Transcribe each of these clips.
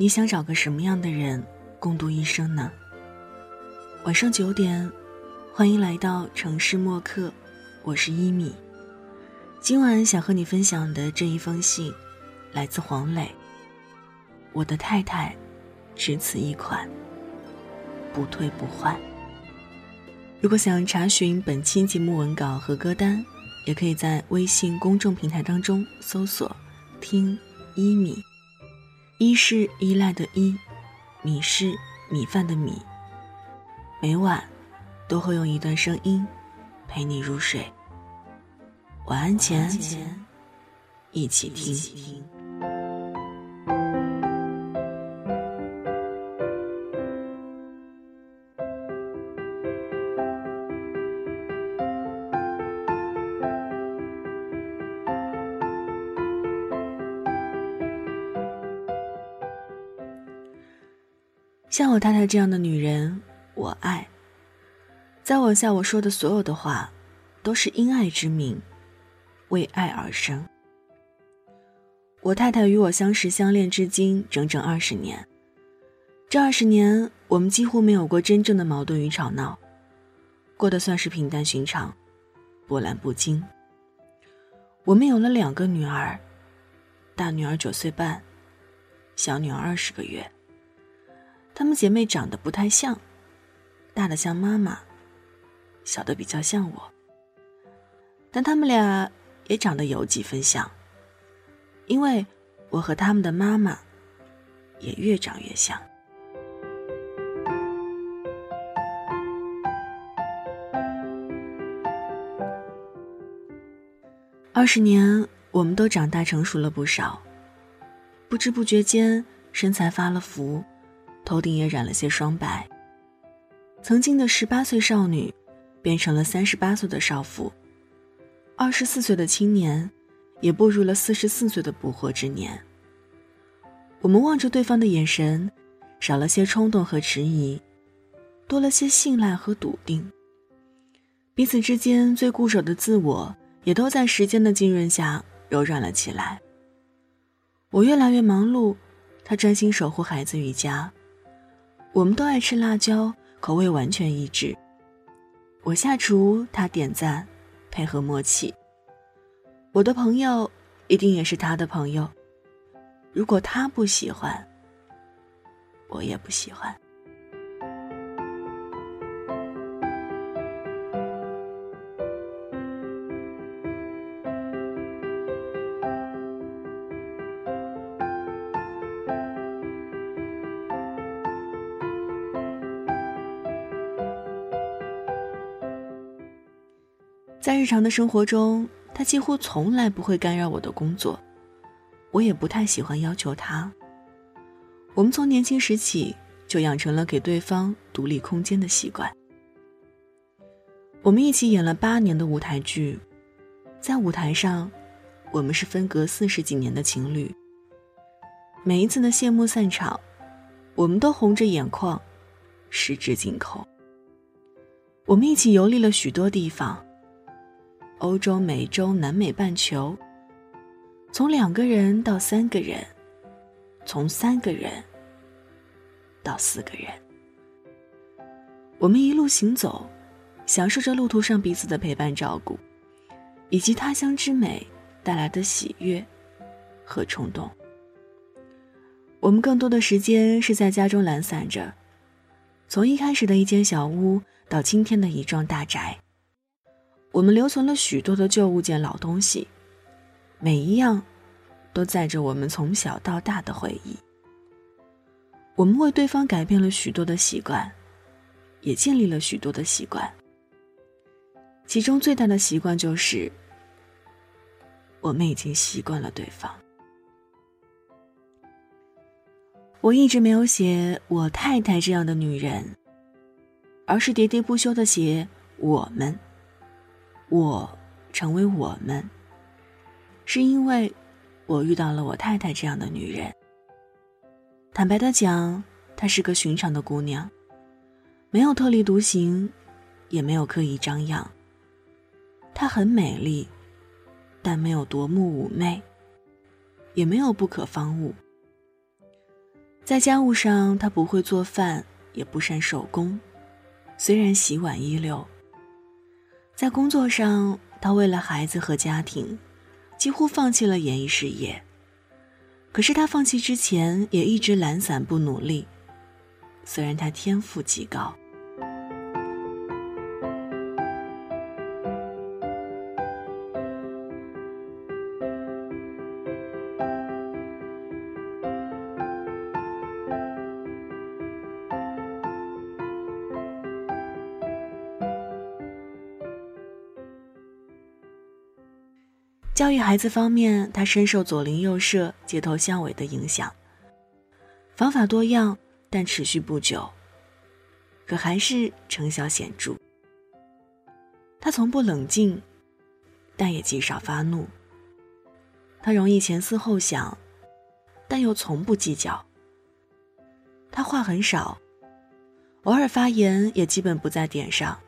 你想找个什么样的人共度一生呢？晚上九点，欢迎来到城市默客，我是一米。今晚想和你分享的这一封信，来自黄磊。我的太太，只此一款，不退不换。如果想查询本期节目文稿和歌单，也可以在微信公众平台当中搜索“听一米”。一是依赖的依，米是米饭的米。每晚都会用一段声音陪你入睡。晚安前，一起听。像我太太这样的女人，我爱。再往下我说的所有的话，都是因爱之名，为爱而生。我太太与我相识相恋至今整整二十年，这二十年我们几乎没有过真正的矛盾与吵闹，过得算是平淡寻常，波澜不惊。我们有了两个女儿，大女儿九岁半，小女儿二十个月。她们姐妹长得不太像，大的像妈妈，小的比较像我。但她们俩也长得有几分像，因为我和他们的妈妈也越长越像。二十年，我们都长大成熟了不少，不知不觉间身材发了福。头顶也染了些霜白。曾经的十八岁少女，变成了三十八岁的少妇；二十四岁的青年，也步入了四十四岁的不惑之年。我们望着对方的眼神，少了些冲动和迟疑，多了些信赖和笃定。彼此之间最固守的自我，也都在时间的浸润下柔软了起来。我越来越忙碌，他专心守护孩子与家。我们都爱吃辣椒，口味完全一致。我下厨，他点赞，配合默契。我的朋友一定也是他的朋友。如果他不喜欢，我也不喜欢。在日常的生活中，他几乎从来不会干扰我的工作，我也不太喜欢要求他。我们从年轻时起就养成了给对方独立空间的习惯。我们一起演了八年的舞台剧，在舞台上，我们是分隔四十几年的情侣。每一次的谢幕散场，我们都红着眼眶，十指紧扣。我们一起游历了许多地方。欧洲、美洲、南美半球，从两个人到三个人，从三个人到四个人，我们一路行走，享受着路途上彼此的陪伴照顾，以及他乡之美带来的喜悦和冲动。我们更多的时间是在家中懒散着，从一开始的一间小屋到今天的一幢大宅。我们留存了许多的旧物件、老东西，每一样都载着我们从小到大的回忆。我们为对方改变了许多的习惯，也建立了许多的习惯。其中最大的习惯就是，我们已经习惯了对方。我一直没有写我太太这样的女人，而是喋喋不休的写我们。我成为我们，是因为我遇到了我太太这样的女人。坦白的讲，她是个寻常的姑娘，没有特立独行，也没有刻意张扬。她很美丽，但没有夺目妩媚，也没有不可方物。在家务上，她不会做饭，也不善手工，虽然洗碗一流。在工作上，他为了孩子和家庭，几乎放弃了演艺事业。可是他放弃之前，也一直懒散不努力。虽然他天赋极高。教育孩子方面，他深受左邻右舍、街头巷尾的影响，方法多样，但持续不久，可还是成效显著。他从不冷静，但也极少发怒。他容易前思后想，但又从不计较。他话很少，偶尔发言也基本不在点上，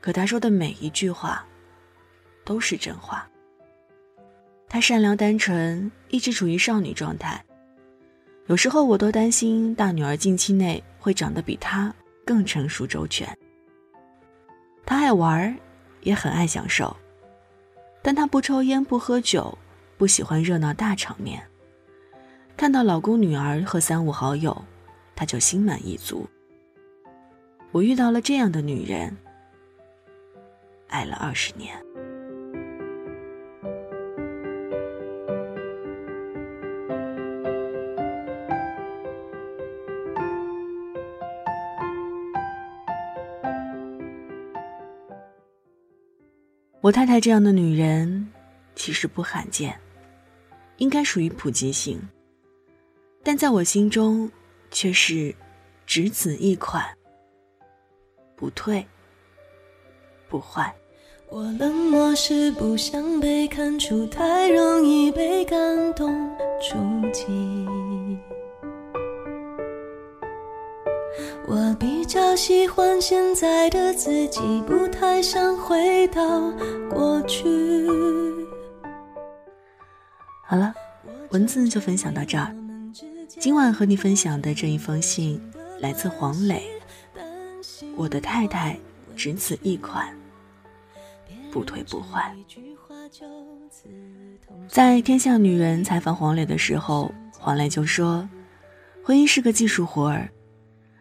可他说的每一句话，都是真话。她善良单纯，一直处于少女状态。有时候我都担心大女儿近期内会长得比她更成熟周全。她爱玩，也很爱享受，但她不抽烟不喝酒，不喜欢热闹大场面。看到老公女儿和三五好友，她就心满意足。我遇到了这样的女人，爱了二十年。我太太这样的女人，其实不罕见，应该属于普及型，但在我心中，却是只此一款，不退，不换。我冷漠是不想被看出，太容易被感动触及。我比较喜欢现在的自己，不太想回到过去。好了，文字就分享到这儿。今晚和你分享的这一封信来自黄磊。我的太太只此一款，不退不换。在《天下女人》采访黄磊的时候，黄磊就说：“婚姻是个技术活儿。”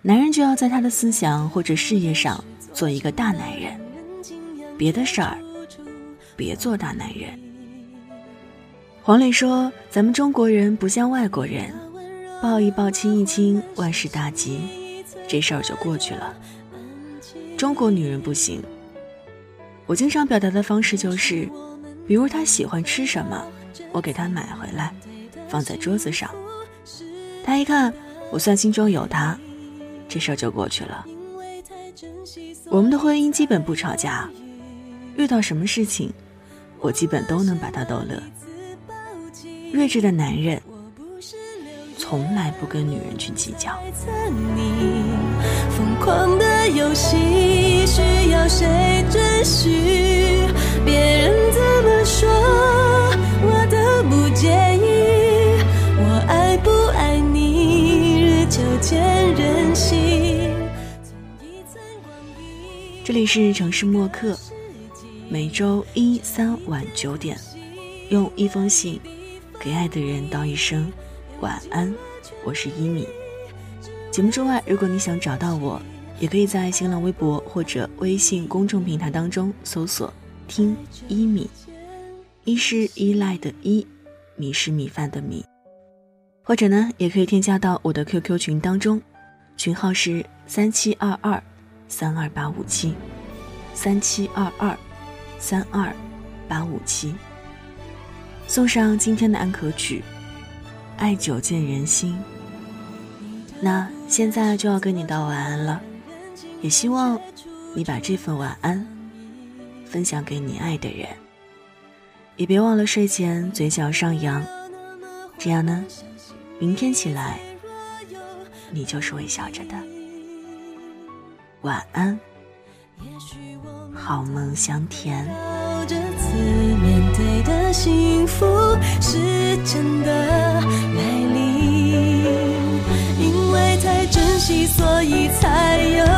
男人就要在他的思想或者事业上做一个大男人，别的事儿别做大男人。黄磊说：“咱们中国人不像外国人，抱一抱亲一亲万事大吉，这事儿就过去了。中国女人不行。我经常表达的方式就是，比如她喜欢吃什么，我给她买回来，放在桌子上，她一看，我算心中有她。”这事儿就过去了。我们的婚姻基本不吵架，遇到什么事情，我基本都能把他逗乐。睿智的男人，从来不跟女人去计较。疯狂的游戏需要谁准许？别里是城市默客，每周一、三晚九点，用一封信给爱的人道一声晚安。我是一米。节目之外，如果你想找到我，也可以在新浪微博或者微信公众平台当中搜索“听一米”，一是依赖的依，米是米饭的米。或者呢，也可以添加到我的 QQ 群当中，群号是三七二二。三二八五七，三七二二，三二八五七。送上今天的安可曲，《爱久见人心》。那现在就要跟你道晚安了，也希望你把这份晚安分享给你爱的人，也别忘了睡前嘴角上扬，这样呢，明天起来你就是微笑着的。晚安，也许我好梦香甜。这次面对的幸福是真的来临，因为太珍惜，所以才有。